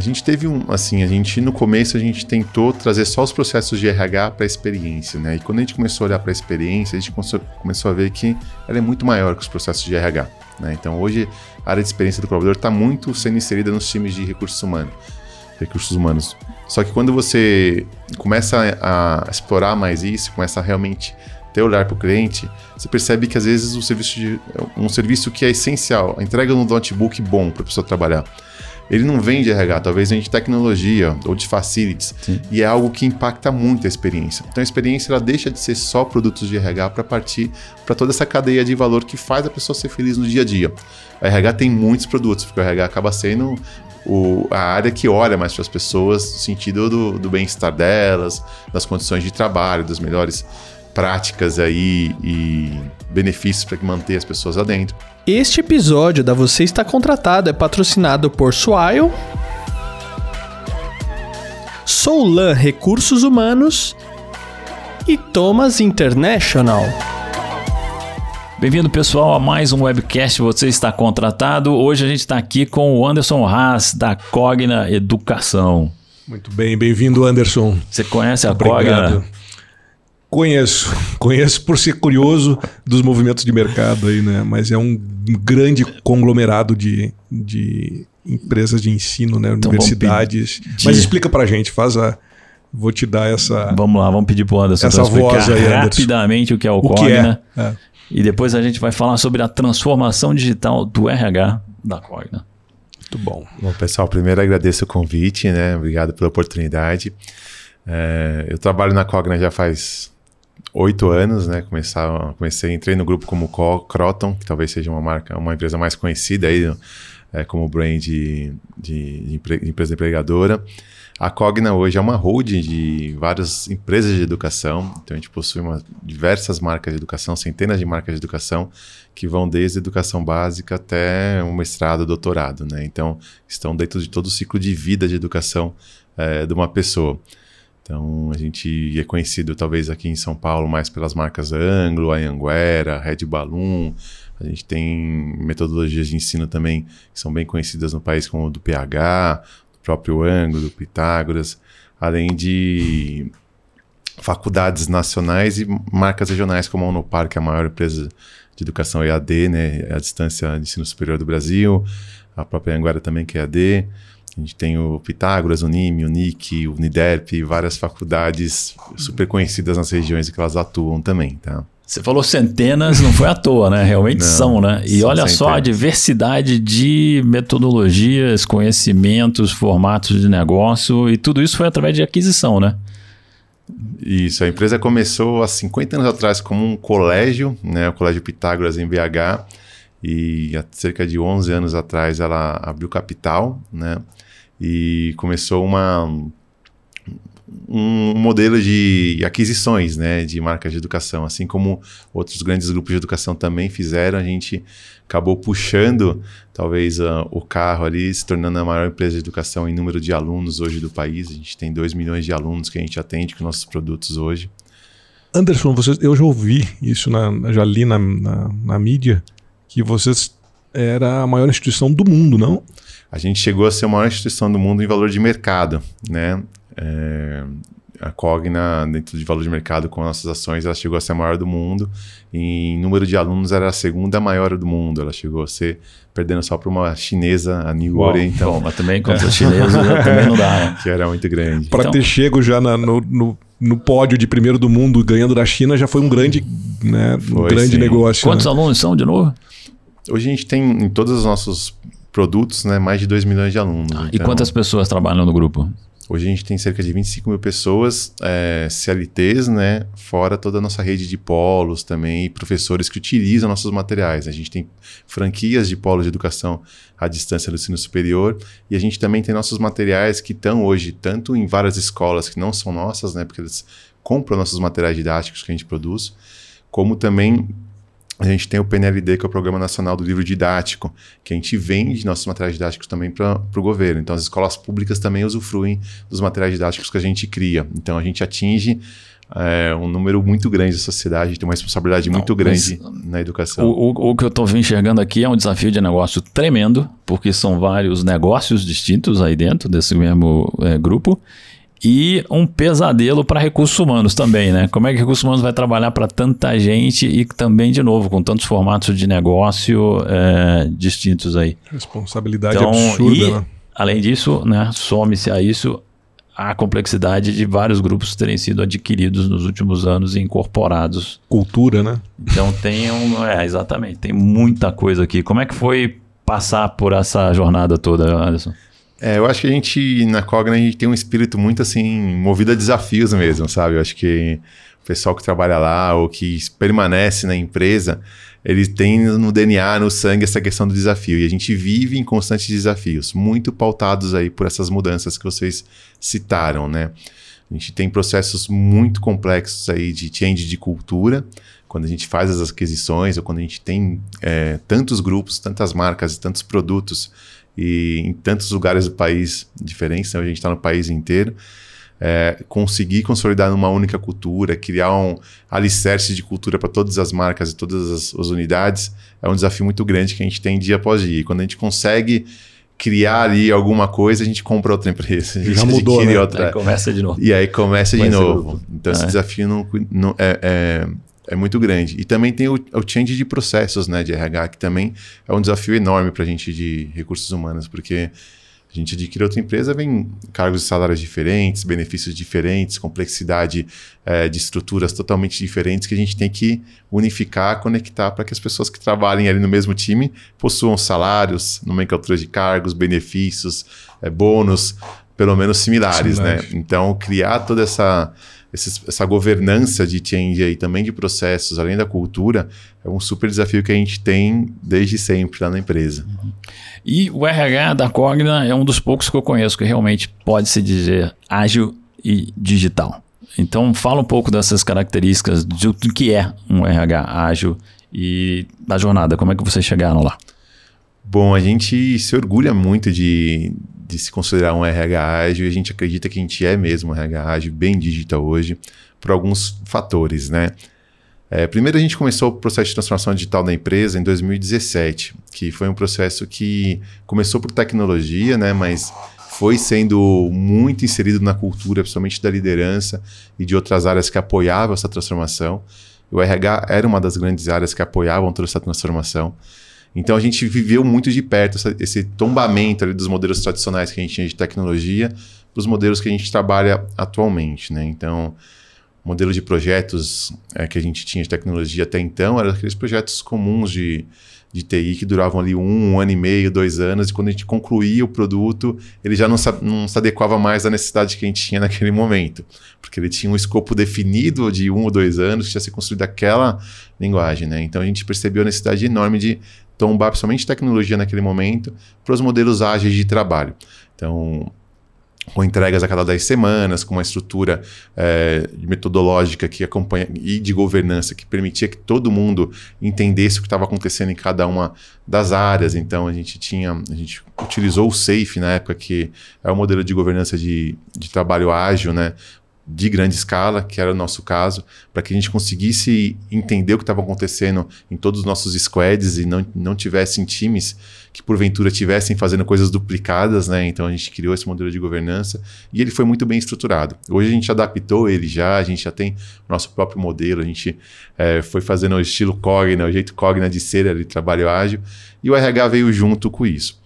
a gente teve um, assim, a gente no começo a gente tentou trazer só os processos de RH para a experiência, né? E quando a gente começou a olhar para a experiência, a gente começou a ver que ela é muito maior que os processos de RH, né? Então hoje a área de experiência do colaborador está muito sendo inserida nos times de recursos humanos, recursos humanos. Só que quando você começa a, a explorar mais isso, começa a realmente ter olhar para o cliente, você percebe que às vezes o serviço de, um serviço que é essencial, a entrega um notebook bom para a pessoa trabalhar, ele não vem de RH, talvez vem de tecnologia ou de facilities. Sim. E é algo que impacta muito a experiência. Então a experiência ela deixa de ser só produtos de RH para partir para toda essa cadeia de valor que faz a pessoa ser feliz no dia a dia. A RH tem muitos produtos, porque o RH acaba sendo o, a área que olha mais para as pessoas no sentido do, do bem-estar delas, das condições de trabalho, das melhores práticas aí e benefícios para manter as pessoas lá dentro. Este episódio da Você Está Contratado é patrocinado por Swile, Soulan Recursos Humanos e Thomas International. Bem-vindo, pessoal, a mais um webcast Você Está Contratado. Hoje a gente está aqui com o Anderson Haas, da Cogna Educação. Muito bem, bem-vindo, Anderson. Você conhece a Obrigado. Cogna? Conheço, conheço por ser curioso dos movimentos de mercado aí, né? Mas é um grande conglomerado de, de empresas de ensino, né? Então, Universidades. Mas explica pra gente, faz a. Vou te dar essa. Vamos lá, vamos pedir pro Anderson essa voz aí, rapidamente o que é o, o Cogna. É? É. E depois a gente vai falar sobre a transformação digital do RH da Cogna. Muito bom. Bom, pessoal, primeiro agradeço o convite, né? Obrigado pela oportunidade. É, eu trabalho na Cogna já faz oito anos, né? Começar, comecei, entrei no grupo como Croton, que talvez seja uma marca, uma empresa mais conhecida aí, é, como brand de, de, de, empresa empregadora. A Cogna hoje é uma holding de várias empresas de educação, então a gente possui uma, diversas marcas de educação, centenas de marcas de educação, que vão desde educação básica até um mestrado, doutorado, né? Então, estão dentro de todo o ciclo de vida de educação é, de uma pessoa. Então a gente é conhecido talvez aqui em São Paulo mais pelas marcas Anglo, Anhanguera, Red Balloon. A gente tem metodologias de ensino também que são bem conhecidas no país como o do PH, do próprio Anglo, do Pitágoras, além de faculdades nacionais e marcas regionais como a Unopar, que é a maior empresa de educação EAD, né, a distância de ensino superior do Brasil, a própria Anguera também que é EAD. A gente tem o Pitágoras, o NIM, o NIC, o UNIDERP, várias faculdades super conhecidas nas regiões que elas atuam também, tá? Você falou centenas, não foi à toa, né? Realmente não, são, né? E olha centenas. só a diversidade de metodologias, conhecimentos, formatos de negócio, e tudo isso foi através de aquisição, né? Isso, a empresa começou há 50 anos atrás como um colégio, né? O Colégio Pitágoras em BH, e há cerca de 11 anos atrás ela abriu capital, né? E começou uma um modelo de aquisições, né, de marcas de educação, assim como outros grandes grupos de educação também fizeram, a gente acabou puxando talvez uh, o carro ali, se tornando a maior empresa de educação em número de alunos hoje do país. A gente tem 2 milhões de alunos que a gente atende com nossos produtos hoje. Anderson, você, eu já ouvi isso, na, já li na, na, na mídia, que vocês era a maior instituição do mundo, não? A gente chegou a ser a maior instituição do mundo em valor de mercado, né? É, a Cogna, dentro de valor de mercado com nossas ações, ela chegou a ser a maior do mundo. Em número de alunos, era a segunda maior do mundo. Ela chegou a ser perdendo só para uma chinesa, a New Uau, então. Bom, mas também contra os chineses também não dá, né? Que era muito grande. Para então, ter chego já na, no, no, no, pódio de primeiro do mundo, ganhando da China, já foi um grande, né, um grande negócio. Quantos né? alunos são de novo? Hoje a gente tem em todos os nossos produtos né, mais de 2 milhões de alunos. Ah, então, e quantas pessoas trabalham no grupo? Hoje a gente tem cerca de 25 mil pessoas, é, CLTs, né? Fora toda a nossa rede de polos também, e professores que utilizam nossos materiais. A gente tem franquias de polos de educação à distância do ensino superior e a gente também tem nossos materiais que estão hoje tanto em várias escolas que não são nossas, né? Porque eles compram nossos materiais didáticos que a gente produz, como também a gente tem o PNLD, que é o Programa Nacional do Livro Didático, que a gente vende nossos materiais didáticos também para o governo. Então, as escolas públicas também usufruem dos materiais didáticos que a gente cria. Então, a gente atinge é, um número muito grande da sociedade, tem uma responsabilidade Não, muito grande na educação. O, o, o que eu estou enxergando aqui é um desafio de negócio tremendo, porque são vários negócios distintos aí dentro desse mesmo é, grupo e um pesadelo para recursos humanos também, né? Como é que recursos humanos vai trabalhar para tanta gente e também, de novo, com tantos formatos de negócio é, distintos aí. Responsabilidade então, absurda, e, né? Além disso, né, some-se a isso a complexidade de vários grupos terem sido adquiridos nos últimos anos e incorporados. Cultura, né? Então tem um. É, exatamente, tem muita coisa aqui. Como é que foi passar por essa jornada toda, Anderson? É, eu acho que a gente, na Cogna, a gente tem um espírito muito assim, movido a desafios mesmo, sabe? Eu acho que o pessoal que trabalha lá ou que permanece na empresa, eles têm no DNA, no sangue, essa questão do desafio. E a gente vive em constantes desafios, muito pautados aí por essas mudanças que vocês citaram, né? A gente tem processos muito complexos aí de change de cultura, quando a gente faz as aquisições ou quando a gente tem é, tantos grupos, tantas marcas e tantos produtos e em tantos lugares do país diferentes, né? a gente está no país inteiro, é, conseguir consolidar numa única cultura, criar um alicerce de cultura para todas as marcas e todas as, as, unidades, é um desafio muito grande que a gente tem dia após dia. E quando a gente consegue criar ali alguma coisa, a gente compra outra empresa. A gente Já mudou, né? outra. Aí começa de novo. E aí começa, de novo. Então, é. esse desafio não, não é, é é muito grande. E também tem o, o change de processos né, de RH, que também é um desafio enorme para a gente de recursos humanos, porque a gente adquire outra empresa, vem cargos e salários diferentes, benefícios diferentes, complexidade é, de estruturas totalmente diferentes que a gente tem que unificar, conectar para que as pessoas que trabalhem ali no mesmo time possuam salários, nomenclatura de cargos, benefícios, é, bônus, pelo menos similares, né? Então, criar toda essa esses, essa governança de change aí, também de processos, além da cultura, é um super desafio que a gente tem desde sempre lá na empresa. Uhum. E o RH da Cogna é um dos poucos que eu conheço que realmente pode se dizer ágil e digital. Então, fala um pouco dessas características do que é um RH ágil e da jornada, como é que vocês chegaram lá? Bom, a gente se orgulha muito de, de se considerar um RH ágil e a gente acredita que a gente é mesmo um RH ágil, bem digital hoje, por alguns fatores, né? É, primeiro, a gente começou o processo de transformação digital da empresa em 2017, que foi um processo que começou por tecnologia, né, mas foi sendo muito inserido na cultura, principalmente da liderança e de outras áreas que apoiavam essa transformação. O RH era uma das grandes áreas que apoiavam toda essa transformação. Então a gente viveu muito de perto essa, esse tombamento dos modelos tradicionais que a gente tinha de tecnologia para os modelos que a gente trabalha atualmente. Né? Então, modelo de projetos é, que a gente tinha de tecnologia até então eram aqueles projetos comuns de, de TI que duravam ali um, um ano e meio, dois anos, e quando a gente concluía o produto, ele já não se, não se adequava mais à necessidade que a gente tinha naquele momento, porque ele tinha um escopo definido de um ou dois anos, tinha sido construído aquela linguagem. Né? Então a gente percebeu a necessidade enorme de tombar principalmente tecnologia naquele momento para os modelos ágeis de trabalho. Então, com entregas a cada 10 semanas, com uma estrutura é, metodológica que acompanha e de governança que permitia que todo mundo entendesse o que estava acontecendo em cada uma das áreas. Então a gente tinha, a gente utilizou o SAFE na época que é o modelo de governança de, de trabalho ágil, né? De grande escala, que era o nosso caso, para que a gente conseguisse entender o que estava acontecendo em todos os nossos squads e não, não tivessem times que porventura tivessem fazendo coisas duplicadas, né? Então a gente criou esse modelo de governança e ele foi muito bem estruturado. Hoje a gente adaptou ele já, a gente já tem nosso próprio modelo, a gente é, foi fazendo o estilo Cogna, o jeito Cogna de ser ali, trabalho ágil, e o RH veio junto com isso.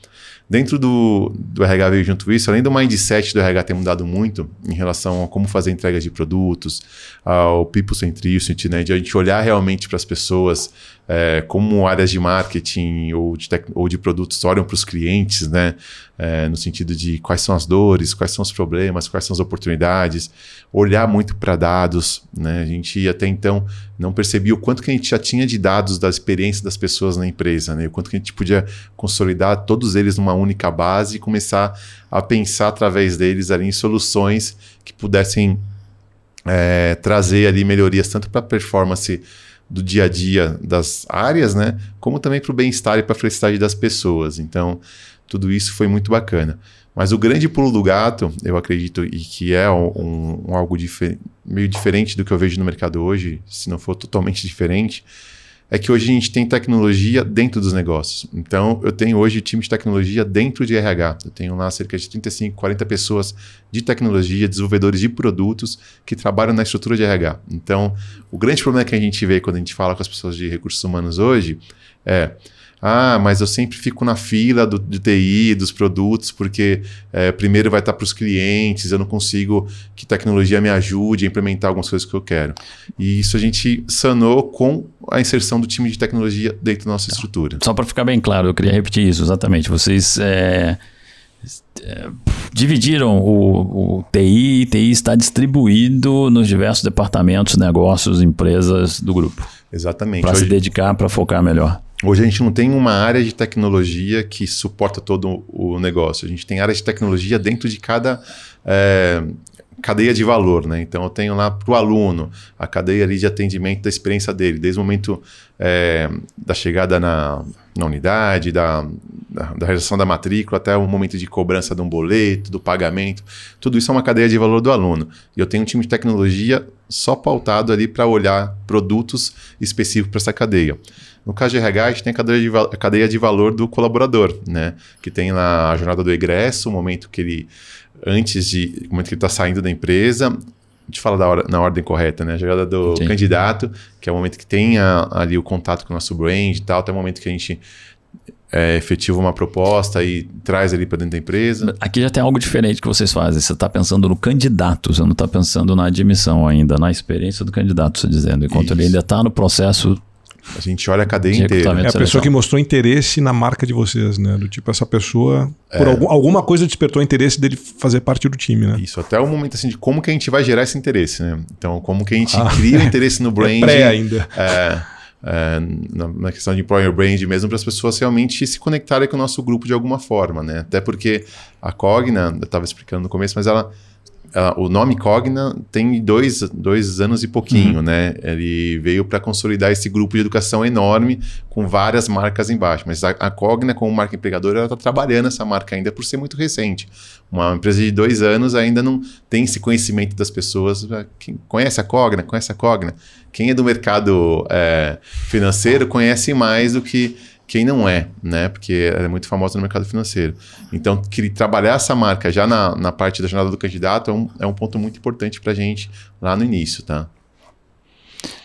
Dentro do, do RH veio junto isso, além do mindset do RH ter mudado muito em relação a como fazer entregas de produtos, ao people centricity, né, de a gente olhar realmente para as pessoas é, como áreas de marketing ou de, ou de produtos olham para os clientes, né? É, no sentido de quais são as dores, quais são os problemas, quais são as oportunidades, olhar muito para dados, né? A gente até então não percebia o quanto que a gente já tinha de dados da experiência das pessoas na empresa, né? O quanto que a gente podia consolidar todos eles numa única base e começar a pensar através deles ali em soluções que pudessem é, trazer ali melhorias tanto para a performance do dia a dia das áreas, né? Como também para o bem-estar e para a felicidade das pessoas. Então, tudo isso foi muito bacana. Mas o grande pulo do gato, eu acredito, e que é um, um algo difer meio diferente do que eu vejo no mercado hoje, se não for totalmente diferente, é que hoje a gente tem tecnologia dentro dos negócios. Então, eu tenho hoje time de tecnologia dentro de RH. Eu tenho lá cerca de 35, 40 pessoas de tecnologia, desenvolvedores de produtos que trabalham na estrutura de RH. Então, o grande problema que a gente vê quando a gente fala com as pessoas de recursos humanos hoje é ah, mas eu sempre fico na fila do, de TI, dos produtos, porque é, primeiro vai estar para os clientes, eu não consigo que tecnologia me ajude a implementar algumas coisas que eu quero. E isso a gente sanou com a inserção do time de tecnologia dentro da nossa estrutura. Só para ficar bem claro, eu queria repetir isso exatamente. Vocês. É dividiram o, o TI e TI está distribuído nos diversos departamentos, negócios, empresas do grupo. Exatamente. Para se dedicar, para focar melhor. Hoje a gente não tem uma área de tecnologia que suporta todo o negócio. A gente tem área de tecnologia dentro de cada é, cadeia de valor, né? Então eu tenho lá para o aluno a cadeia ali de atendimento da experiência dele, desde o momento é, da chegada na, na unidade, da, da, da, realização da matrícula até o momento de cobrança de um boleto, do pagamento. Tudo isso é uma cadeia de valor do aluno. E eu tenho um time de tecnologia só pautado ali para olhar produtos específicos para essa cadeia. No caso de RH, a gente tem a cadeia de, a cadeia de valor do colaborador, né? Que tem lá a jornada do egresso, o momento que ele, antes de, o momento que ele está saindo da empresa, a gente fala hora, na ordem correta, né? A jogada do Sim. candidato, que é o momento que tem a, ali o contato com o nosso brand e tal, até o momento que a gente é, efetiva uma proposta e traz ali para dentro da empresa. Aqui já tem algo diferente que vocês fazem. Você está pensando no candidato, você não está pensando na admissão ainda, na experiência do candidato, você dizendo. Enquanto Isso. ele ainda está no processo a gente olha a cadeia inteira. É a pessoa que mostrou interesse na marca de vocês, né? Do tipo, essa pessoa, é. por algum, alguma coisa despertou o interesse dele fazer parte do time, né? Isso, até o momento assim de como que a gente vai gerar esse interesse, né? Então, como que a gente ah, cria o interesse no brand. É pré ainda. É, é, na, na, questão de employer brand mesmo, para as pessoas realmente se conectarem com o nosso grupo de alguma forma, né? Até porque a Cogna, eu estava explicando no começo, mas ela o nome Cogna tem dois, dois anos e pouquinho, uhum. né? Ele veio para consolidar esse grupo de educação enorme com várias marcas embaixo. Mas a, a Cogna, como marca empregadora, ela está trabalhando essa marca ainda por ser muito recente. Uma empresa de dois anos ainda não tem esse conhecimento das pessoas. Quem conhece a Cogna? Conhece a Cogna? Quem é do mercado é, financeiro conhece mais do que quem não é, né? Porque ela é muito famosa no mercado financeiro. Então, que trabalhar essa marca já na, na parte da jornada do candidato é um, é um ponto muito importante para a gente lá no início, tá?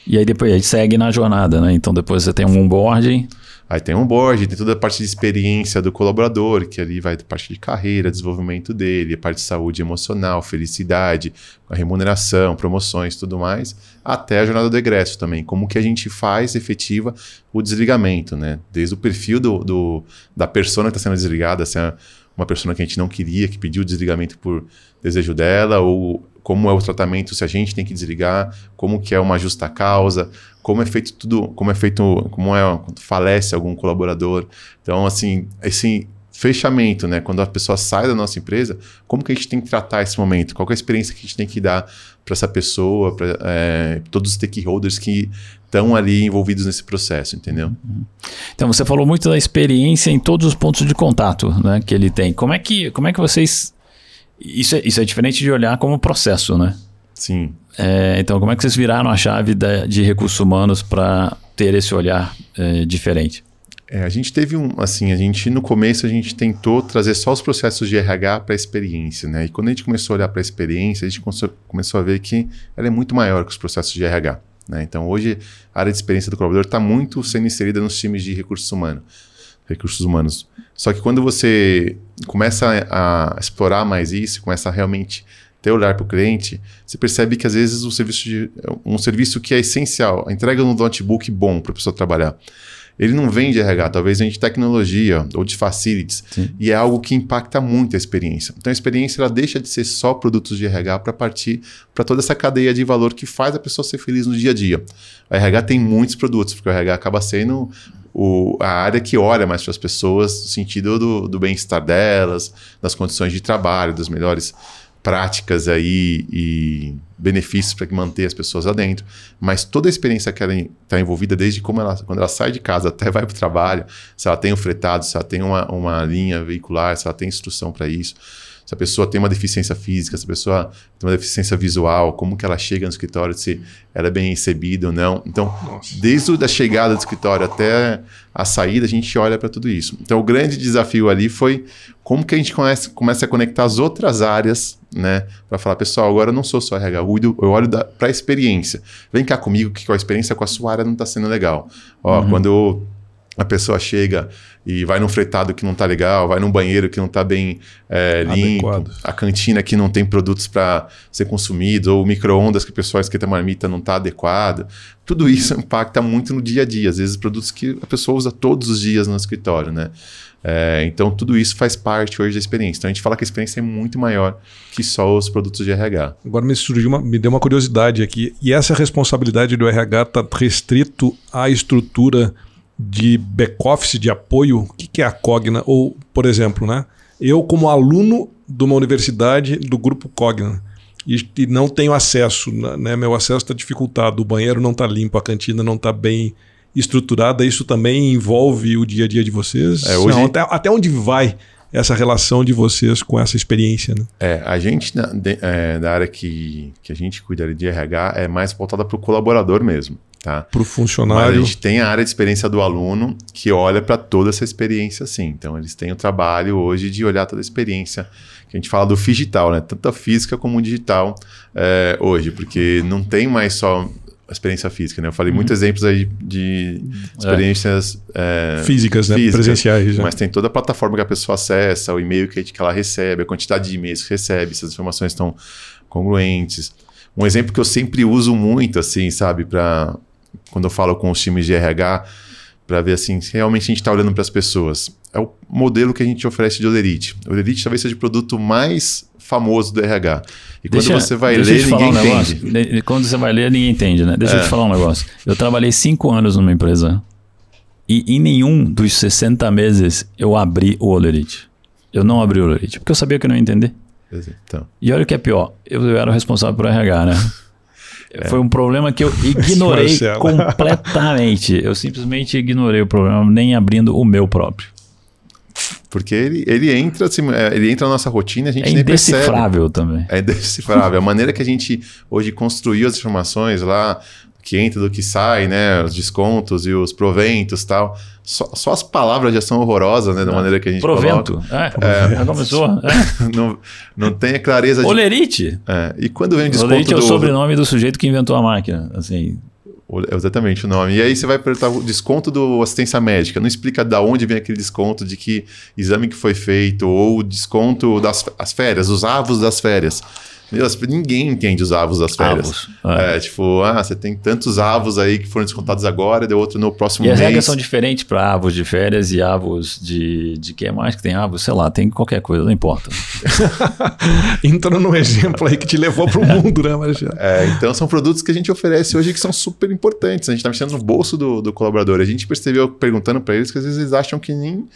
E aí depois a gente segue na jornada, né? Então depois você tem um onboarding. Aí tem um board, tem toda a parte de experiência do colaborador, que ali vai a parte de carreira, desenvolvimento dele, a parte de saúde emocional, felicidade, remuneração, promoções, tudo mais, até a jornada do egresso também. Como que a gente faz efetiva o desligamento, né? Desde o perfil do, do da persona que está sendo desligada, se é uma pessoa que a gente não queria, que pediu o desligamento por desejo dela, ou como é o tratamento se a gente tem que desligar, como que é uma justa causa, como é feito tudo, como é feito, como é quando falece algum colaborador. Então, assim, esse fechamento, né? Quando a pessoa sai da nossa empresa, como que a gente tem que tratar esse momento? Qual é a experiência que a gente tem que dar para essa pessoa, para é, todos os stakeholders que estão ali envolvidos nesse processo, entendeu? Uhum. Então você falou muito da experiência em todos os pontos de contato, né, que ele tem. Como é que, como é que vocês isso é, isso é diferente de olhar como processo, né? Sim. É, então, como é que vocês viraram a chave da, de recursos humanos para ter esse olhar é, diferente? É, a gente teve um, assim, a gente no começo a gente tentou trazer só os processos de RH para a experiência, né? E quando a gente começou a olhar para a experiência, a gente começou a ver que ela é muito maior que os processos de RH. Né? Então, hoje a área de experiência do colaborador está muito sendo inserida nos times de recursos humanos. Recursos humanos. Só que quando você começa a, explorar mais isso, começa a realmente ter olhar para o cliente, você percebe que às vezes o serviço de, um serviço que é essencial, a entrega um notebook bom para a pessoa trabalhar, ele não vem de RH, talvez vem de tecnologia ou de facilities. Sim. E é algo que impacta muito a experiência. Então a experiência ela deixa de ser só produtos de RH para partir para toda essa cadeia de valor que faz a pessoa ser feliz no dia a dia. A RH tem muitos produtos, porque o RH acaba sendo o, a área que olha mais para as pessoas no sentido do, do bem-estar delas, das condições de trabalho, das melhores práticas aí e benefícios para manter as pessoas lá dentro, mas toda a experiência que ela está envolvida, desde como ela, quando ela sai de casa até vai para o trabalho, se ela tem o fretado, se ela tem uma, uma linha veicular, se ela tem instrução para isso, se a pessoa tem uma deficiência física, se a pessoa tem uma deficiência visual, como que ela chega no escritório, se ela é bem recebida ou não. Então, Nossa. desde a chegada do escritório até a saída, a gente olha para tudo isso. Então, o grande desafio ali foi como que a gente começa, começa a conectar as outras áreas, né? Para falar, pessoal, agora eu não sou só RH, eu olho para a experiência. Vem cá comigo que a experiência com a sua área não está sendo legal. Ó, uhum. quando eu a pessoa chega e vai num fretado que não está legal, vai num banheiro que não está bem é, limpo, Adequado. a cantina que não tem produtos para ser consumidos, ou micro-ondas que o pessoal esquenta marmita não está adequado. Tudo isso impacta muito no dia a dia, às vezes produtos que a pessoa usa todos os dias no escritório, né? É, então, tudo isso faz parte hoje da experiência. Então, a gente fala que a experiência é muito maior que só os produtos de RH. Agora me surgiu uma, me deu uma curiosidade aqui. E essa responsabilidade do RH está restrito à estrutura de back-office, de apoio, o que, que é a Cogna? Ou, por exemplo, né? eu como aluno de uma universidade do grupo Cogna e, e não tenho acesso, né? meu acesso está dificultado, o banheiro não está limpo, a cantina não está bem estruturada, isso também envolve o dia a dia de vocês? É, hoje... Não, até, até onde vai essa relação de vocês com essa experiência? Né? É, a gente, na, de, é, da área que, que a gente cuida de RH, é mais voltada para o colaborador mesmo. Tá? Para o funcionário. Mas a gente tem a área de experiência do aluno que olha para toda essa experiência sim. Então, eles têm o trabalho hoje de olhar toda a experiência. Que a gente fala do digital, né? Tanto a física como o digital é, hoje, porque não tem mais só a experiência física, né? Eu falei uhum. muitos exemplos aí de experiências é. É, físicas, né? Físicas, presenciais. Mas tem toda a plataforma que a pessoa acessa, o e-mail que ela recebe, a quantidade de e-mails que recebe, se as informações estão congruentes. Um exemplo que eu sempre uso muito, assim, sabe, para quando eu falo com os times de RH, para ver assim, se realmente a gente está olhando para as pessoas. É o modelo que a gente oferece de Olerite. Olerite talvez seja o produto mais famoso do RH. E quando deixa, você vai ler, ninguém um entende. Quando você vai ler, ninguém entende, né? Deixa é. eu te falar um negócio. Eu trabalhei cinco anos numa empresa e em nenhum dos 60 meses eu abri o Olerite. Eu não abri o Olerite, porque eu sabia que eu não ia entender. Então. E olha o que é pior, eu, eu era o responsável por RH, né? É. Foi um problema que eu ignorei completamente. Eu simplesmente ignorei o problema, nem abrindo o meu próprio. Porque ele, ele entra assim, é, ele entra na nossa rotina, a gente é nem percebe. É indecifrável também. É indecifrável. a maneira que a gente hoje construiu as informações lá, que entra do que sai, né? Os descontos e os proventos tal. Só, só as palavras já são horrorosas, né? Da maneira que a gente Provento. coloca. É, é, começou. É. não, não tem a clareza de... Olerite. É, e quando vem o desconto Olerite é o sobrenome do sujeito que inventou a máquina, assim... Exatamente o nome. E aí você vai perguntar o desconto do assistência médica. Não explica da onde vem aquele desconto, de que exame que foi feito, ou o desconto das as férias, os avos das férias. Ninguém entende os avos das férias. Avos, é. é. tipo, ah, você tem tantos avos aí que foram descontados agora, deu outro no próximo e mês. E as regras são diferentes para avos de férias e avos de. de que mais que tem avos? Sei lá, tem qualquer coisa, não importa. Entrando num exemplo aí que te levou para o mundo, né, Marcelo? É, então são produtos que a gente oferece hoje que são super importantes. A gente está mexendo no bolso do, do colaborador. A gente percebeu, perguntando para eles, que às vezes eles acham que nem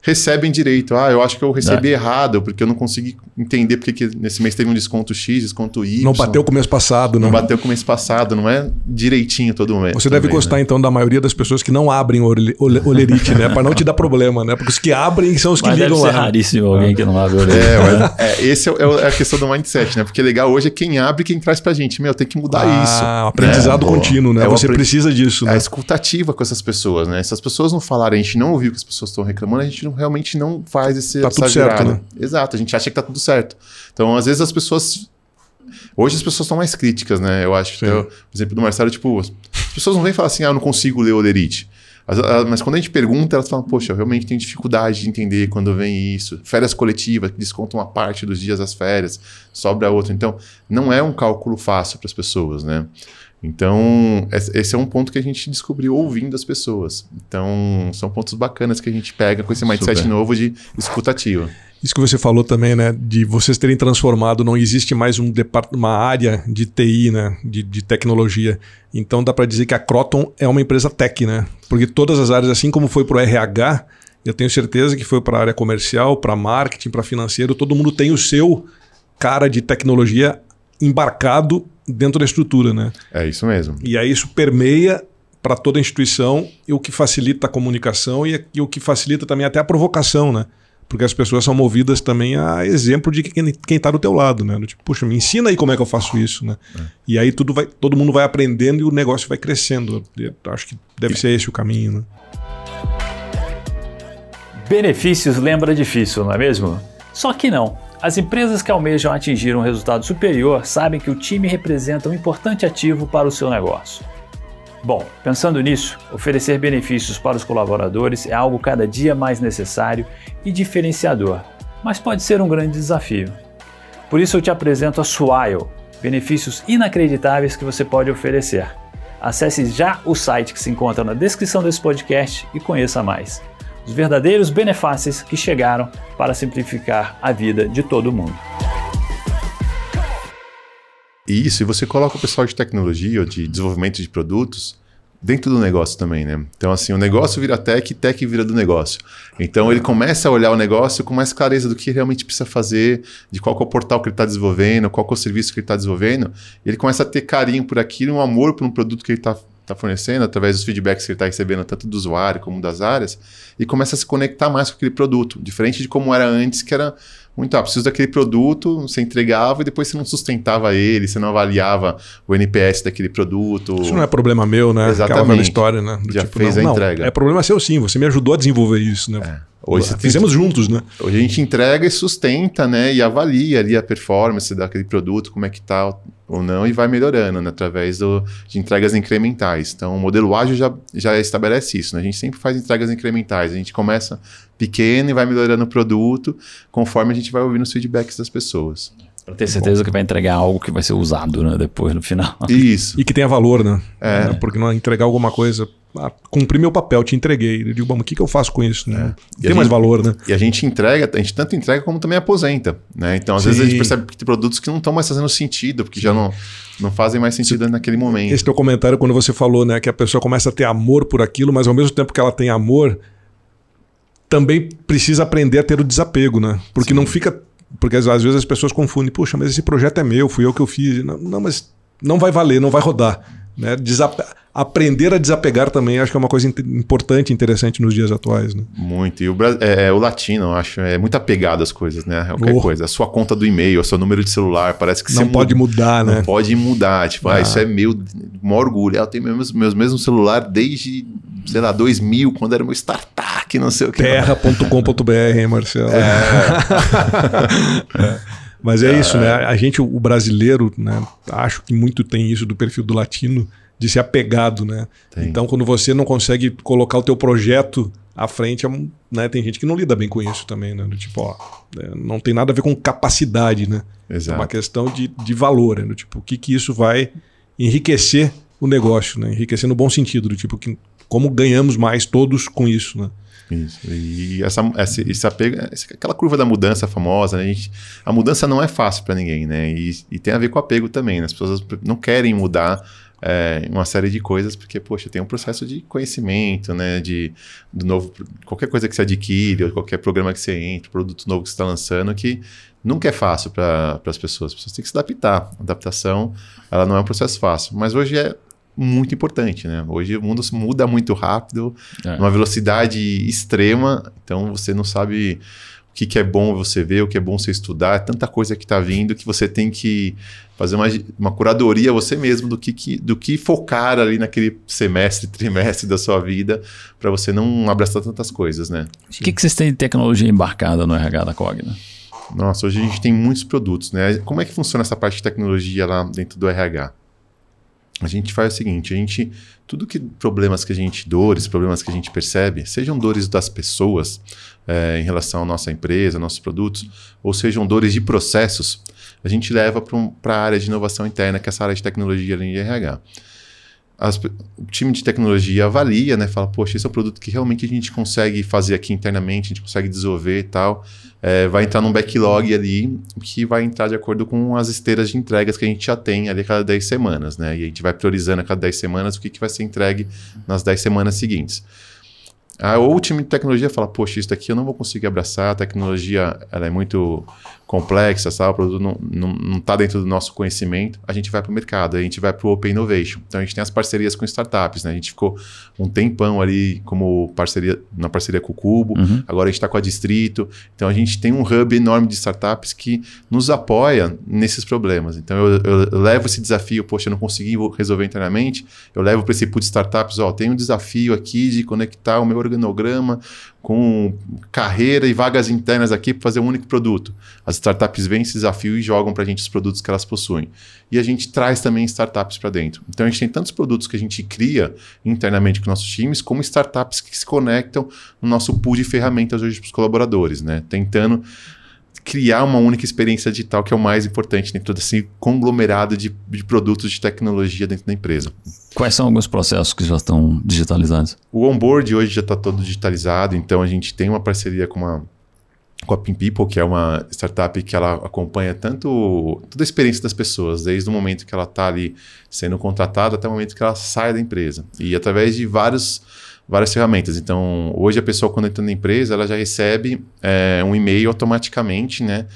recebem direito. Ah, eu acho que eu recebi é. errado, porque eu não consegui entender porque que nesse mês teve um desconto X, desconto Y. Não bateu com o mês passado, não. Não bateu com o mês passado, não é direitinho todo mês. Você também, deve gostar, né? então, da maioria das pessoas que não abrem o olerite, né? Para não te dar problema, né? Porque os que abrem são os que mas ligam deve lá. É raríssimo alguém que não abre o olerite. É, mas, é, esse é, é, a questão do mindset, né? Porque legal hoje é quem abre e quem traz pra gente. Meu, tem que mudar ah, isso. aprendizado é, contínuo, né? Você precisa disso, né? A escutativa com essas pessoas, né? Se as pessoas não falarem, a gente não ouviu o que as pessoas estão reclamando, a gente não, realmente não faz esse, tá tudo certo, né? Exato, a gente acha que tá tudo certo. Então, às vezes as pessoas Hoje as pessoas são mais críticas, né? Eu acho. Então, por exemplo, do Marcelo, tipo, as pessoas não vêm falar assim, ah, eu não consigo ler o Lerite. Mas quando a gente pergunta, elas falam, poxa, eu realmente tenho dificuldade de entender quando vem isso. Férias coletivas, que descontam uma parte dos dias das férias, sobra outra. Então, não é um cálculo fácil para as pessoas, né? Então, esse é um ponto que a gente descobriu ouvindo as pessoas. Então, são pontos bacanas que a gente pega com esse mindset Super. novo de escutativa. Isso que você falou também, né? De vocês terem transformado, não existe mais um uma área de TI, né? De, de tecnologia. Então dá para dizer que a Croton é uma empresa tech, né? Porque todas as áreas, assim como foi para o RH, eu tenho certeza que foi para a área comercial, para marketing, para financeiro, todo mundo tem o seu cara de tecnologia embarcado dentro da estrutura, né? É isso mesmo. E aí isso permeia para toda a instituição e o que facilita a comunicação e, e, o que facilita também até a provocação, né? Porque as pessoas são movidas também a exemplo de quem está do teu lado, né? Tipo, puxa, me ensina aí como é que eu faço isso, né? É. E aí tudo vai, todo mundo vai aprendendo e o negócio vai crescendo. Eu acho que deve ser esse o caminho, né? Benefícios lembra difícil, não é mesmo? Só que não. As empresas que almejam atingir um resultado superior sabem que o time representa um importante ativo para o seu negócio. Bom, pensando nisso, oferecer benefícios para os colaboradores é algo cada dia mais necessário e diferenciador, mas pode ser um grande desafio. Por isso eu te apresento a Swile, benefícios inacreditáveis que você pode oferecer. Acesse já o site que se encontra na descrição desse podcast e conheça mais. Os verdadeiros benefícios que chegaram para simplificar a vida de todo mundo. Isso, e você coloca o pessoal de tecnologia ou de desenvolvimento de produtos dentro do negócio também, né? Então, assim, o negócio vira tech e tech vira do negócio. Então, ele começa a olhar o negócio com mais clareza do que realmente precisa fazer, de qual é o portal que ele está desenvolvendo, qual é o serviço que ele está desenvolvendo. E ele começa a ter carinho por aquilo, um amor por um produto que ele está tá fornecendo, através dos feedbacks que ele está recebendo, tanto do usuário como das áreas, e começa a se conectar mais com aquele produto, diferente de como era antes, que era muito, ah, preciso daquele produto, você entregava e depois você não sustentava ele, você não avaliava o NPS daquele produto. Isso não é problema meu, né? Exatamente. Aquela história, né? Do Já tipo, fez não, a entrega. Não, é problema seu sim, você me ajudou a desenvolver isso, né? É. Hoje Fizemos tem... juntos, né? Hoje a gente entrega e sustenta, né? E avalia ali a performance daquele produto, como é que tá ou não, e vai melhorando né? através do, de entregas incrementais. Então, o modelo ágil já, já estabelece isso. Né? A gente sempre faz entregas incrementais. A gente começa pequeno e vai melhorando o produto conforme a gente vai ouvindo os feedbacks das pessoas. Para ter certeza Bom. que vai entregar algo que vai ser usado né, depois no final. Isso. E que tenha valor, né? É. Porque não é entregar alguma coisa ah, cumpri meu papel, te entreguei. Eu digo, bom, o que, que eu faço com isso? Né? É. Tem mais gente, valor, né? E a gente entrega, a gente tanto entrega como também aposenta. Né? Então, às Sim. vezes, a gente percebe que tem produtos que não estão mais fazendo sentido, porque Sim. já não, não fazem mais sentido Sim. naquele momento. Esse teu comentário, quando você falou né, que a pessoa começa a ter amor por aquilo, mas ao mesmo tempo que ela tem amor, também precisa aprender a ter o desapego, né? Porque não fica. Porque às vezes as pessoas confundem, puxa, mas esse projeto é meu, fui eu que eu fiz. Não, não mas não vai valer, não vai rodar. Né? Desap aprender a desapegar também acho que é uma coisa importante e interessante nos dias atuais. Né? Muito. E o, é, é, o latino, eu acho, é muito apegado às coisas, né? Qualquer oh. coisa. A sua conta do e-mail, o seu número de celular, parece que não você pode muda, mudar, né? Não pode mudar. Tipo, ah. ah isso é meu, um orgulho. Eu tenho meus, meus mesmos celular desde, sei lá, 2000, quando era meu startup, não sei o que. Terra.com.br, hein, Marcelo? É. é. Mas é, é, isso, né? A gente, o brasileiro, né? Acho que muito tem isso do perfil do latino de ser apegado, né? Tem. Então, quando você não consegue colocar o teu projeto à frente, é né? tem gente que não lida bem com isso também, né? Do tipo, ó, né? não tem nada a ver com capacidade, né? Exato. É uma questão de, de valor, né? Do tipo, o que, que isso vai enriquecer o negócio, né? Enriquecer no bom sentido, do tipo, que, como ganhamos mais todos com isso, né? Isso. E essa, essa, esse apego, aquela curva da mudança famosa, né? a, gente, a mudança não é fácil para ninguém, né? E, e, tem a ver com apego também. Né? As pessoas não querem mudar é, uma série de coisas, porque, poxa, tem um processo de conhecimento, né? De, do novo, qualquer coisa que você adquire, ou qualquer programa que você entra, produto novo que você está lançando, que nunca é fácil para as pessoas. As pessoas têm que se adaptar. A adaptação, ela não é um processo fácil. Mas hoje é muito importante, né? Hoje o mundo muda muito rápido, é. uma velocidade extrema, então você não sabe o que, que é bom você ver, o que é bom você estudar, é tanta coisa que está vindo que você tem que fazer uma, uma curadoria você mesmo do que, que, do que focar ali naquele semestre, trimestre da sua vida, para você não abraçar tantas coisas, né? O que, que vocês têm de tecnologia embarcada no RH da Cogna? Nossa, hoje a gente tem muitos produtos, né? Como é que funciona essa parte de tecnologia lá dentro do RH? A gente faz o seguinte, a gente tudo que problemas que a gente dores, problemas que a gente percebe, sejam dores das pessoas é, em relação à nossa empresa, nossos produtos, ou sejam dores de processos, a gente leva para um, a área de inovação interna, que é essa área de tecnologia de RH. As, o time de tecnologia avalia, né? Fala, poxa, esse é um produto que realmente a gente consegue fazer aqui internamente, a gente consegue desenvolver e tal é, vai entrar num backlog ali que vai entrar de acordo com as esteiras de entregas que a gente já tem ali a cada 10 semanas, né? E a gente vai priorizando a cada 10 semanas o que, que vai ser entregue nas 10 semanas seguintes. Ou o time de tecnologia fala, poxa, isso daqui eu não vou conseguir abraçar, a tecnologia ela é muito complexa, sabe? o produto não está dentro do nosso conhecimento, a gente vai para o mercado, a gente vai para o Open Innovation. Então a gente tem as parcerias com startups, né? A gente ficou um tempão ali como parceria, na parceria com o Cubo, uhum. agora a gente está com a Distrito. Então a gente tem um hub enorme de startups que nos apoia nesses problemas. Então eu, eu levo esse desafio, poxa, eu não consegui resolver internamente, eu levo para esse pool de startups, ó, tem um desafio aqui de conectar o meu organograma com carreira e vagas internas aqui para fazer um único produto. As startups veem esse desafio e jogam para a gente os produtos que elas possuem. E a gente traz também startups para dentro. Então a gente tem tantos produtos que a gente cria internamente com nossos times, como startups que se conectam no nosso pool de ferramentas hoje para os colaboradores, né? Tentando criar uma única experiência digital, que é o mais importante dentro desse conglomerado de, de produtos de tecnologia dentro da empresa. Quais são alguns processos que já estão digitalizados? O onboard hoje já está todo digitalizado, então a gente tem uma parceria com uma Pin People, que é uma startup que ela acompanha tanto toda a experiência das pessoas, desde o momento que ela está ali sendo contratada até o momento que ela sai da empresa. E através de vários várias ferramentas. Então, hoje a pessoa, quando entra na empresa, ela já recebe é, um e-mail automaticamente, né?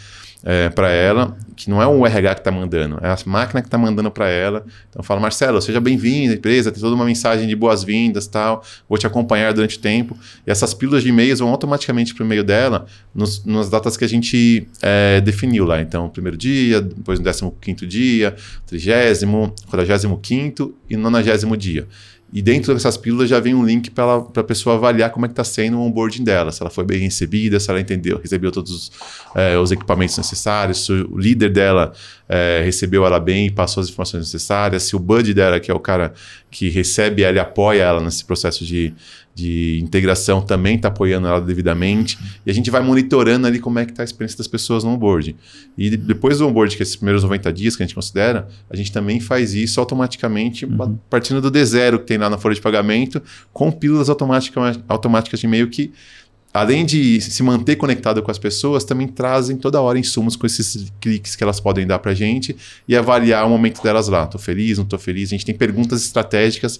É, para ela, que não é o RH que está mandando, é a máquina que está mandando para ela. Então fala, Marcelo, seja bem-vindo à empresa, tem toda uma mensagem de boas-vindas tal, vou te acompanhar durante o tempo. E essas pílulas de e-mails vão automaticamente para o e-mail dela nos, nas datas que a gente é, definiu lá. Então, primeiro dia, depois no 15 quinto dia, trigésimo, quadragésimo quinto e nonagésimo dia. E dentro dessas pílulas já vem um link para a pessoa avaliar como é que está sendo o onboarding dela, se ela foi bem recebida, se ela entendeu, recebeu todos os, é, os equipamentos necessários, se o líder dela é, recebeu ela bem e passou as informações necessárias, se o bud dela, que é o cara que recebe ela e apoia ela nesse processo de, de integração, também está apoiando ela devidamente. E a gente vai monitorando ali como é que está a experiência das pessoas no onboard. E depois do onboard, que é esses primeiros 90 dias que a gente considera, a gente também faz isso automaticamente, uhum. partindo do D0 que tem lá na folha de pagamento, com pílulas automáticas, automáticas de e-mail que além de se manter conectado com as pessoas, também trazem toda hora insumos com esses cliques que elas podem dar para a gente e avaliar o momento delas lá. Estou feliz, não estou feliz. A gente tem perguntas estratégicas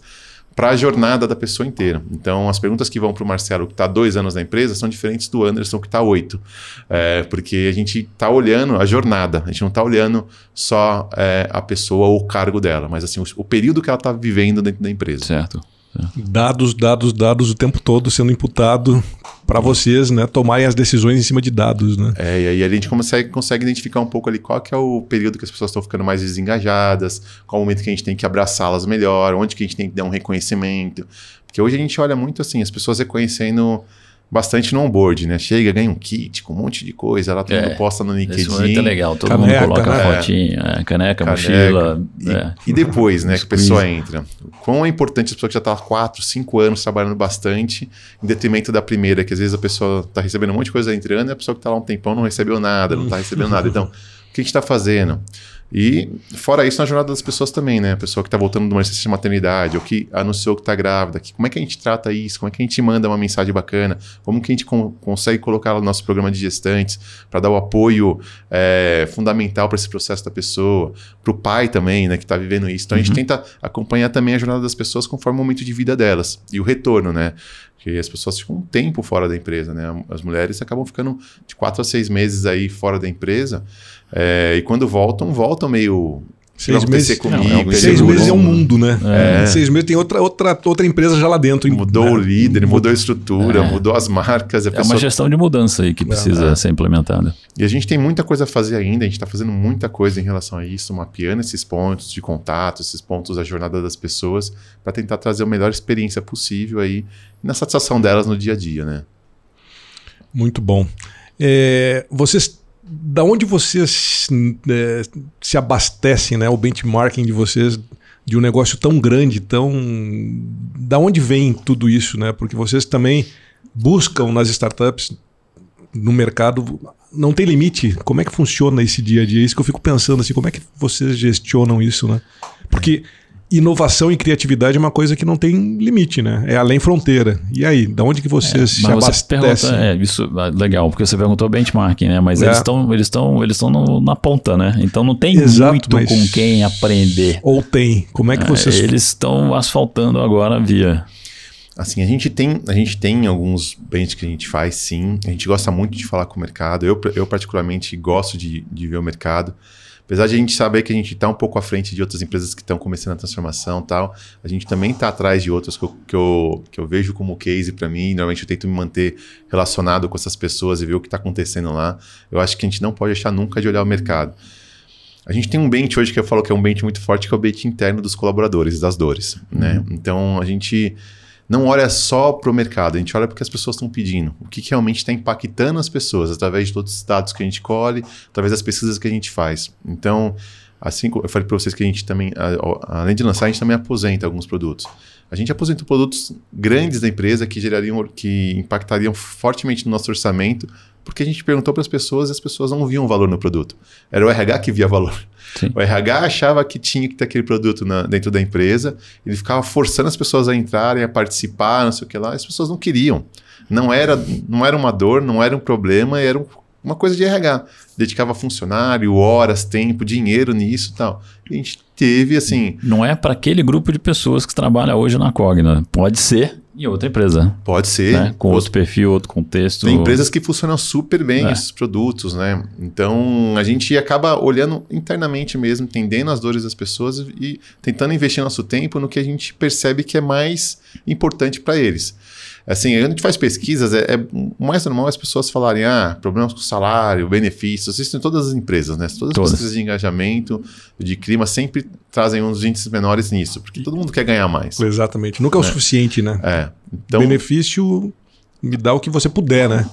para a jornada da pessoa inteira. Então, as perguntas que vão para o Marcelo, que está dois anos na empresa, são diferentes do Anderson, que está oito. É, porque a gente está olhando a jornada, a gente não está olhando só é, a pessoa ou o cargo dela, mas assim o, o período que ela está vivendo dentro da empresa. Certo. Dados, dados, dados o tempo todo sendo imputado para vocês, né, tomarem as decisões em cima de dados, né? É, e aí a gente consegue, consegue identificar um pouco ali qual que é o período que as pessoas estão ficando mais desengajadas, qual o momento que a gente tem que abraçá-las melhor, onde que a gente tem que dar um reconhecimento. Porque hoje a gente olha muito assim, as pessoas reconhecendo bastante no onboard, né? Chega, ganha um kit com um monte de coisa, ela todo é, mundo posta no LinkedIn. Isso é legal, todo caneca, mundo coloca né? fotinha, é, caneca, caneca, mochila. E, é. e depois, né, que a pessoa entra. Quão é importante a pessoa que já está há 4, 5 anos trabalhando bastante, em detrimento da primeira, que às vezes a pessoa está recebendo um monte de coisa entrando e a pessoa que está lá um tempão não recebeu nada, não está recebendo nada. Então, o que a gente está fazendo? E fora isso, na jornada das pessoas também, né? A pessoa que está voltando de uma licença de maternidade, ou que anunciou que está grávida, que, como é que a gente trata isso? Como é que a gente manda uma mensagem bacana? Como que a gente consegue colocar no nosso programa de gestantes para dar o apoio é, fundamental para esse processo da pessoa? Para o pai também, né? Que está vivendo isso. Então a gente uhum. tenta acompanhar também a jornada das pessoas conforme o momento de vida delas e o retorno, né? que as pessoas ficam um tempo fora da empresa, né? As mulheres acabam ficando de quatro a seis meses aí fora da empresa é, e quando voltam, voltam meio Seis meses comigo. Não, é seis meses é um mundo, né? É. Seis meses tem outra, outra, outra empresa já lá dentro. Mudou né? o líder, mudou a estrutura, é. mudou as marcas. é pessoa... uma gestão de mudança aí que precisa é. ser implementada. E a gente tem muita coisa a fazer ainda, a gente está fazendo muita coisa em relação a isso, mapeando esses pontos de contato, esses pontos da jornada das pessoas, para tentar trazer a melhor experiência possível aí na satisfação delas no dia a dia, né? Muito bom. É, vocês da onde vocês é, se abastecem, né? O benchmarking de vocês de um negócio tão grande, tão da onde vem tudo isso, né? Porque vocês também buscam nas startups no mercado não tem limite. Como é que funciona esse dia a dia? Isso que eu fico pensando assim, como é que vocês gestionam isso, né? Porque inovação e criatividade é uma coisa que não tem limite, né? É além fronteira. E aí, da onde que vocês é, se abastecem? Pergunta, é, isso é legal, porque você perguntou benchmarking, né? Mas é. eles estão eles estão eles estão na ponta, né? Então não tem Exato, muito com quem aprender. Ou tem. Como é que é, vocês Eles estão asfaltando agora via Assim, a gente tem, a gente tem alguns bens que a gente faz, sim. A gente gosta muito de falar com o mercado. Eu, eu particularmente, gosto de, de ver o mercado. Apesar de a gente saber que a gente está um pouco à frente de outras empresas que estão começando a transformação e tal, a gente também está atrás de outras que eu, que eu, que eu vejo como case para mim. Normalmente eu tento me manter relacionado com essas pessoas e ver o que está acontecendo lá. Eu acho que a gente não pode deixar nunca de olhar o mercado. A gente tem um bench hoje que eu falo que é um bench muito forte, que é o bench interno dos colaboradores, das dores. Né? Uhum. Então a gente não olha só para o mercado, a gente olha porque as pessoas estão pedindo. O que, que realmente está impactando as pessoas, através de todos os dados que a gente colhe, através das pesquisas que a gente faz. Então, assim como eu falei para vocês que a gente também, além de lançar, a gente também aposenta alguns produtos. A gente aposenta produtos grandes da empresa que gerariam, que impactariam fortemente no nosso orçamento, porque a gente perguntou para as pessoas e as pessoas não viam valor no produto. Era o RH que via valor. Sim. O RH achava que tinha que ter aquele produto na, dentro da empresa, ele ficava forçando as pessoas a entrarem, a participar, não sei o que lá, as pessoas não queriam. Não era, não era uma dor, não era um problema, era um, uma coisa de RH. Dedicava funcionário, horas, tempo, dinheiro nisso e tal. A gente teve assim. Não é para aquele grupo de pessoas que trabalha hoje na Cogna. Pode ser em outra empresa. Pode ser. Né? Com outro perfil, outro contexto. Tem empresas que funcionam super bem é. esses produtos, né? Então a gente acaba olhando internamente mesmo, entendendo as dores das pessoas e tentando investir nosso tempo no que a gente percebe que é mais importante para eles. Assim, quando a gente faz pesquisas, é, é mais normal as pessoas falarem, ah, problemas com salário, benefícios, isso em todas as empresas, né? Todas as todas. pesquisas de engajamento, de clima, sempre trazem uns índices menores nisso, porque todo mundo quer ganhar mais. Exatamente. Nunca é o é. suficiente, né? É. Então, Benefício me dá o que você puder, né?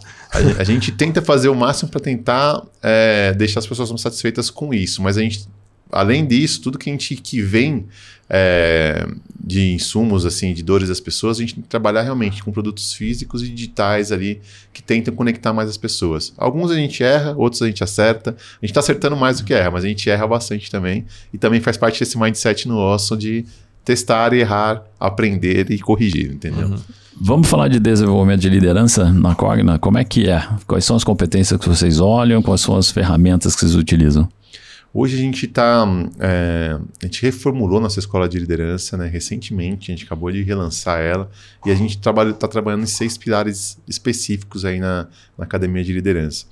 A, gente tenta fazer o máximo para tentar é, deixar as pessoas satisfeitas com isso, mas a gente, além disso, tudo que a gente que vem é, de insumos, assim, de dores das pessoas, a gente tem que trabalhar realmente com produtos físicos e digitais ali que tentam conectar mais as pessoas. Alguns a gente erra, outros a gente acerta. A gente está acertando mais do que erra, mas a gente erra bastante também. E também faz parte desse mindset no osso de testar, errar, aprender e corrigir, entendeu? Uhum. Vamos falar de desenvolvimento de liderança na Cogna? Como é que é? Quais são as competências que vocês olham? Quais são as ferramentas que vocês utilizam? Hoje a gente está. É, a gente reformulou nossa escola de liderança né, recentemente, a gente acabou de relançar ela e a gente está trabalha, tá trabalhando em seis pilares específicos aí na, na, academia de liderança.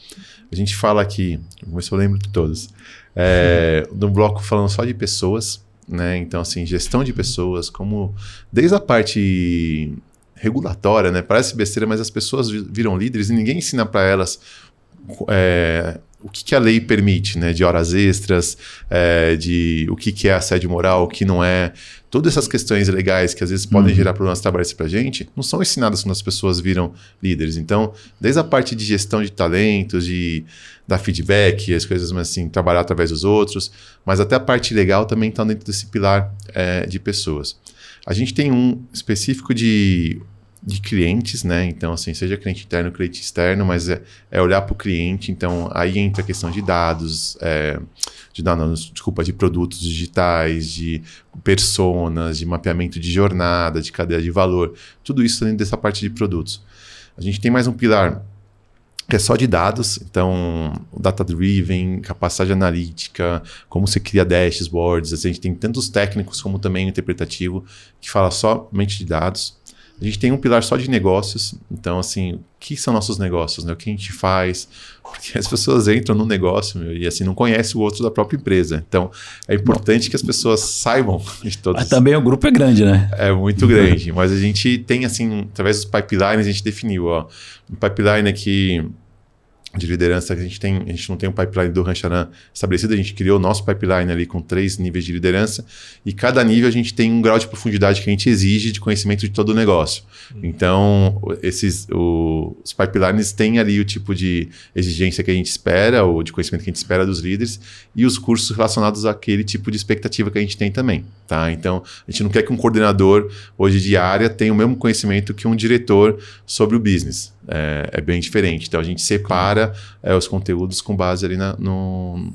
A gente fala aqui, vamos ver se eu lembro de todos, é, bloco falando só de pessoas, né? Então, assim, gestão de pessoas, como desde a parte regulatória, né? Parece besteira, mas as pessoas viram líderes e ninguém ensina para elas é, o que, que, a lei permite, né? De horas extras, é, de o que, que é assédio moral, o que não é. Todas essas questões legais que às vezes podem uhum. gerar problemas trabalhistas para a gente, não são ensinadas quando as pessoas viram líderes. Então, desde a parte de gestão de talentos, de dar feedback, as coisas mas assim, trabalhar através dos outros, mas até a parte legal também está dentro desse pilar é, de pessoas. A gente tem um específico de de clientes, né? Então, assim, seja cliente interno, cliente externo, mas é, é olhar para o cliente. Então, aí entra a questão de dados, é, de dados, desculpa, de produtos digitais, de personas, de mapeamento de jornada, de cadeia de valor, tudo isso dentro dessa parte de produtos. A gente tem mais um pilar que é só de dados, então data-driven, capacidade analítica, como você cria dashboards, a gente tem tantos técnicos como também interpretativo que fala somente de dados. A gente tem um pilar só de negócios. Então, assim, o que são nossos negócios? Né? O que a gente faz? Porque as pessoas entram no negócio meu, e assim não conhecem o outro da própria empresa. Então, é importante que as pessoas saibam de todos. Mas também o grupo é grande, né? É muito grande. mas a gente tem, assim, através dos pipelines, a gente definiu, ó, um pipeline aqui de liderança que a gente tem, a gente não tem um pipeline do Rancharan estabelecido, a gente criou o nosso pipeline ali com três níveis de liderança e cada nível a gente tem um grau de profundidade que a gente exige de conhecimento de todo o negócio. Uhum. Então, esses o, os pipelines têm ali o tipo de exigência que a gente espera, ou de conhecimento que a gente espera dos líderes e os cursos relacionados àquele tipo de expectativa que a gente tem também, tá? Então, a gente não quer que um coordenador hoje de área tenha o mesmo conhecimento que um diretor sobre o business é, é bem diferente. Então a gente separa é, os conteúdos com base ali na, no,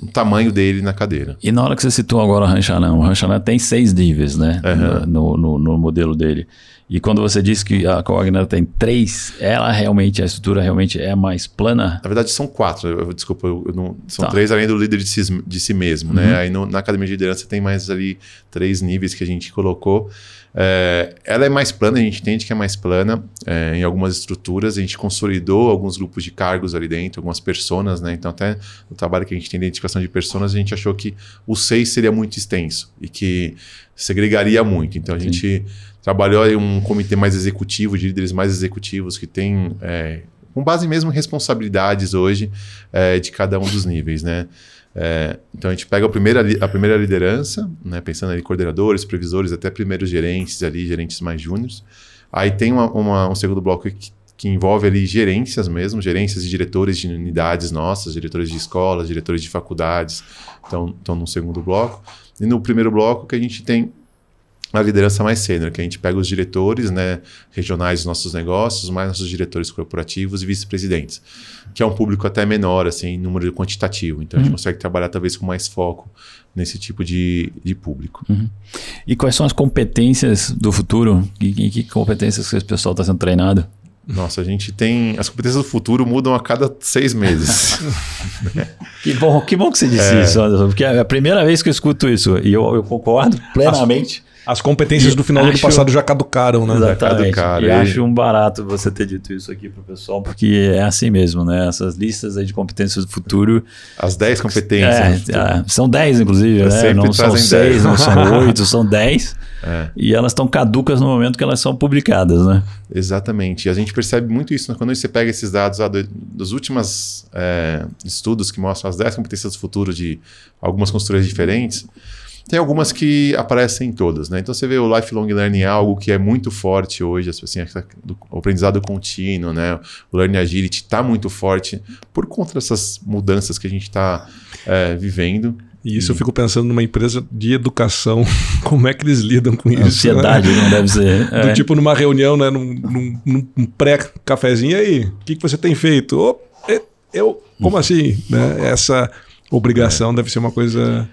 no, tamanho dele na cadeira. E na hora que você citou agora o Rancharan, o Rancharan tem seis níveis, né? Uhum. No, no, no, modelo dele. E quando você disse que a Cogna tem três, ela realmente, a estrutura realmente é mais plana? Na verdade, são quatro. Eu, desculpa, eu, eu não, são tá. três além do líder de si, de si mesmo. Né? Uhum. Né? Aí no, na academia de liderança tem mais ali três níveis que a gente colocou. É, ela é mais plana, a gente entende que é mais plana é, em algumas estruturas. A gente consolidou alguns grupos de cargos ali dentro, algumas personas, né? Então, até no trabalho que a gente tem de identificação de personas, a gente achou que o seis seria muito extenso e que segregaria muito. Então, a Sim. gente trabalhou em um comitê mais executivo, de líderes mais executivos, que tem, é, com base mesmo em responsabilidades hoje é, de cada um dos níveis, né? É, então a gente pega a primeira, a primeira liderança, né, pensando em coordenadores, previsores, até primeiros gerentes ali, gerentes mais júniores. Aí tem uma, uma, um segundo bloco que, que, envolve ali gerências mesmo, gerências e diretores de unidades nossas, diretores de escolas, diretores de faculdades, estão no segundo bloco. E no primeiro bloco que a gente tem a liderança mais sênior, que a gente pega os diretores né, regionais dos nossos negócios, mais nossos diretores corporativos e vice-presidentes, que é um público até menor, assim, em número quantitativo. Então, uhum. a gente uhum. consegue trabalhar talvez com mais foco nesse tipo de, de público. Uhum. E quais são as competências do futuro? E, que competências que esse pessoal está sendo treinado? Nossa, a gente tem. As competências do futuro mudam a cada seis meses. que, bom, que bom que você disse é. isso, Anderson, porque é a primeira vez que eu escuto isso e eu, eu concordo plenamente. As competências do final acho... do ano passado já caducaram, né? Exatamente. Caducaram, e, e acho um barato você ter dito isso aqui pro pessoal, porque é assim mesmo, né? Essas listas aí de competências do futuro. As 10 competências. É, é, são 10, inclusive, né? Não são 6, não são 8, são 10. É. E elas estão caducas no momento que elas são publicadas, né? Exatamente. E a gente percebe muito isso né? quando você pega esses dados lá do, dos últimos é, estudos que mostram as 10 competências do futuro de algumas consultorias diferentes. Tem algumas que aparecem em todas, né? Então você vê o lifelong learning é algo que é muito forte hoje, assim, o aprendizado contínuo, né? O learning agility está muito forte por conta dessas mudanças que a gente está é, vivendo. E isso eu fico pensando numa empresa de educação, como é que eles lidam com isso? Ansiedade, né? não deve ser. É. Do tipo numa reunião, né? Num, num, num pré-cafezinho aí, o que, que você tem feito? Oh, eu, como assim? Né? Essa obrigação é. deve ser uma coisa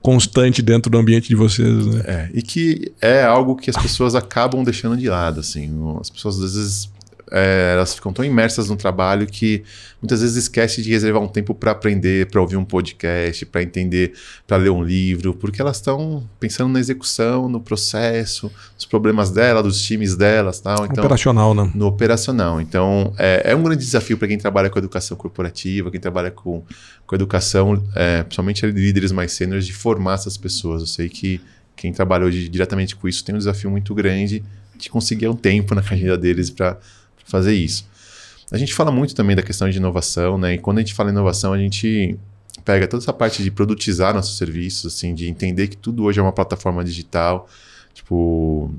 constante dentro do ambiente de vocês, né? É, e que é algo que as pessoas acabam deixando de lado, assim. As pessoas às vezes é, elas ficam tão imersas no trabalho que muitas vezes esquecem de reservar um tempo para aprender, para ouvir um podcast, para entender, para ler um livro, porque elas estão pensando na execução, no processo, nos problemas dela, dos times delas, tal. Então, operacional, né? No operacional. Então, é, é um grande desafio para quem trabalha com educação corporativa, quem trabalha com, com educação, é, principalmente líderes mais sêniores, de formar essas pessoas. Eu sei que quem trabalhou diretamente com isso tem um desafio muito grande de conseguir um tempo na agenda deles para fazer isso. A gente fala muito também da questão de inovação, né? E quando a gente fala em inovação, a gente pega toda essa parte de produtizar nossos serviços, assim, de entender que tudo hoje é uma plataforma digital, tipo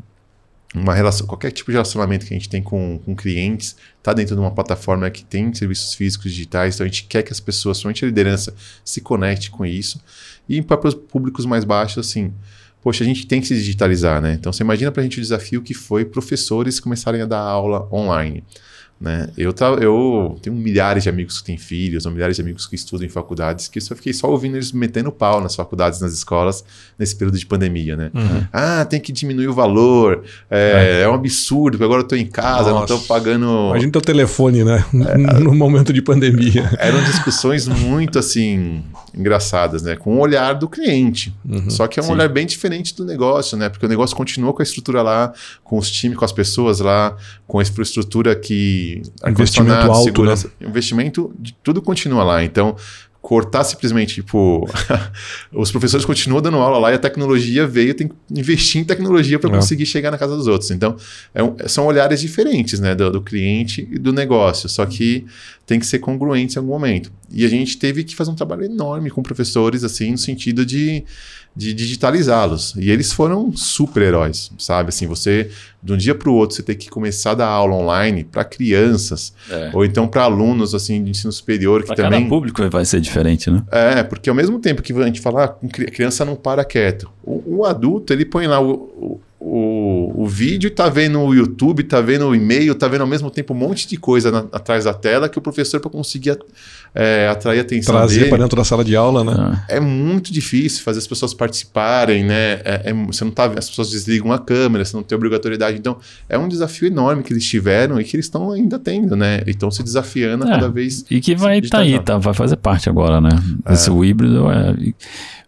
uma relação, qualquer tipo de relacionamento que a gente tem com, com clientes está dentro de uma plataforma que tem serviços físicos digitais, então a gente quer que as pessoas, somente a liderança, se conecte com isso. E para os públicos mais baixos, assim, poxa, a gente tem que se digitalizar, né? Então você imagina para a gente o desafio que foi professores começarem a dar aula online. Né? Eu, eu tenho milhares de amigos que têm filhos, ou milhares de amigos que estudam em faculdades, que eu só fiquei só ouvindo eles metendo pau nas faculdades, nas escolas, nesse período de pandemia, né? Uhum. Ah, tem que diminuir o valor, é, é. é um absurdo, porque agora eu estou em casa, Nossa. não estou pagando... Imagina teu telefone, né? É, no momento de pandemia. Eram discussões muito, assim, engraçadas, né? Com o olhar do cliente. Uhum. Só que é um Sim. olhar bem diferente do negócio, né? Porque o negócio continua com a estrutura lá, com os times, com as pessoas lá, com a infraestrutura que investimento alto, né? investimento de tudo continua lá. Então, cortar simplesmente, tipo, os professores continuam dando aula lá e a tecnologia veio, tem que investir em tecnologia para é. conseguir chegar na casa dos outros. Então, é um, são olhares diferentes, né, do, do, cliente e do negócio, só que tem que ser congruente em algum momento. E a gente teve que fazer um trabalho enorme com professores, assim, no sentido de de digitalizá-los. E eles foram super-heróis, sabe? Assim, você, de um dia para o outro, você tem que começar a dar aula online para crianças, é. ou então para alunos assim, de ensino superior, que pra também... Cada público vai ser diferente, né? É, porque ao mesmo tempo que a gente fala, ah, criança não para quieto. O, o adulto, ele põe lá o, o, o vídeo, tá vendo o YouTube, tá vendo o e-mail, tá vendo ao mesmo tempo um monte de coisa na, atrás da tela que o professor, para conseguir é, atrair a atenção Trazer para dentro da sala de aula, né? É muito difícil fazer as pessoas participarem, né? É, é, você não tá, as pessoas desligam a câmera, você não tem obrigatoriedade. Então, é um desafio enorme que eles tiveram e que eles estão ainda tendo, né? E estão se desafiando a é, cada vez. E que vai estar tá aí, tá, vai fazer parte agora, né? Esse é. híbrido é.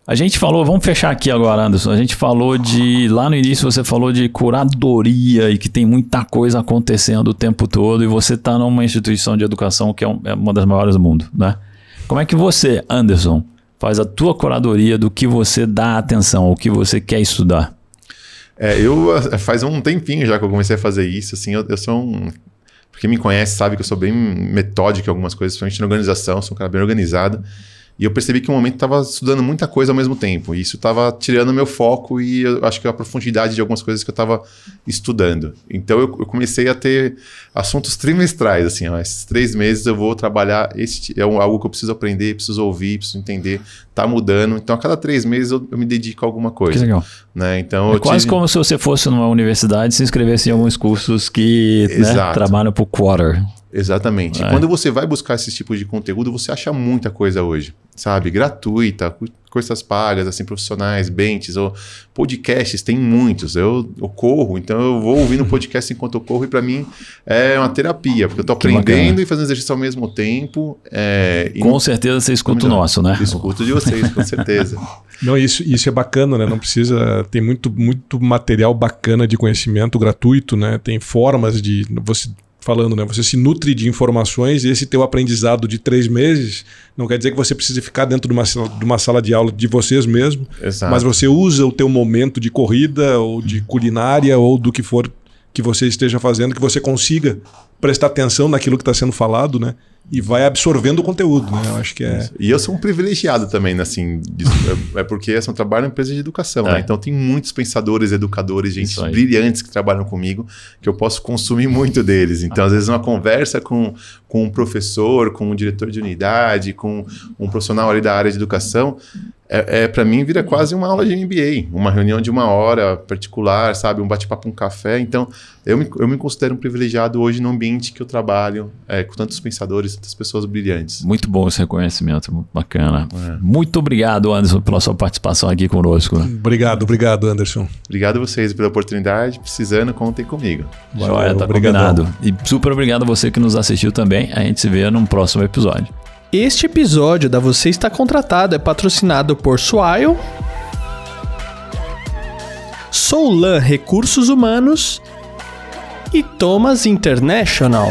A gente falou, vamos fechar aqui agora, Anderson. A gente falou de. Lá no início você falou de curadoria e que tem muita coisa acontecendo o tempo todo, e você está numa instituição de educação que é, um, é, uma das maiores do mundo, né? Como é que você, Anderson, faz a tua curadoria do que você dá atenção, o que você quer estudar? É, eu é, faz um tempinho já que eu comecei a fazer isso, assim, eu, eu sou um. Quem me conhece sabe que eu sou bem metódico em algumas coisas, principalmente na organização, sou um cara bem organizado. E eu percebi que um momento estava estudando muita coisa ao mesmo tempo. E isso estava tirando meu foco e eu acho que a profundidade de algumas coisas que eu estava estudando. Então eu, eu, comecei a ter assuntos trimestrais, assim, ó, esses três meses eu vou trabalhar, este é algo que eu preciso aprender, preciso ouvir, preciso entender, tá mudando. Então a cada três meses eu, eu me dedico a alguma coisa. Que legal. Né? Então, é quase tive... como se você fosse numa universidade e se inscrevesse em alguns cursos que né, trabalham por quarter. Exatamente. É. Quando você vai buscar esse tipo de conteúdo, você acha muita coisa hoje, sabe? Gratuita, coisas pagas, assim, profissionais, benches, ou podcasts, tem muitos. Eu, eu corro, então eu vou ouvindo podcast enquanto eu corro e para mim é uma terapia, porque eu tô aprendendo e fazendo exercício ao mesmo tempo. É, com não... certeza você escuta o nosso, né? Escuto de vocês, com certeza. Não, isso, isso é bacana, né? Não precisa. Tem muito, muito material bacana de conhecimento gratuito, né? Tem formas de. Você falando, né? Você se nutre de informações e esse teu aprendizado de três meses não quer dizer que você precise ficar dentro de uma, de uma sala de aula de vocês mesmo, Exato. mas você usa o teu momento de corrida ou de culinária ou do que for que você esteja fazendo, que você consiga prestar atenção naquilo que está sendo falado, né? E vai absorvendo o conteúdo, né? Eu acho que é. E eu sou um privilegiado também, né? assim, disso, é, é porque eu trabalho em empresa de educação, é. né? Então tem muitos pensadores, educadores, gente brilhantes que trabalham comigo, que eu posso consumir muito deles. Então, ah. às vezes, uma conversa com, com um professor, com um diretor de unidade, com um profissional ali da área de educação, é, é para mim vira quase uma aula de MBA, uma reunião de uma hora particular, sabe, um bate-papo, um café. Então, eu me, eu me considero um privilegiado hoje no ambiente que eu trabalho, é, com tantos pensadores, tantas pessoas brilhantes. Muito bom esse reconhecimento, bacana. É. Muito obrigado, Anderson, pela sua participação aqui conosco. Obrigado, obrigado, Anderson. Obrigado a vocês pela oportunidade. Precisando, contem comigo. Joia, tá obrigado. combinado. E super obrigado a você que nos assistiu também. A gente se vê num próximo episódio. Este episódio da Você Está Contratado é patrocinado por Swile, Soulan Recursos Humanos e Thomas International.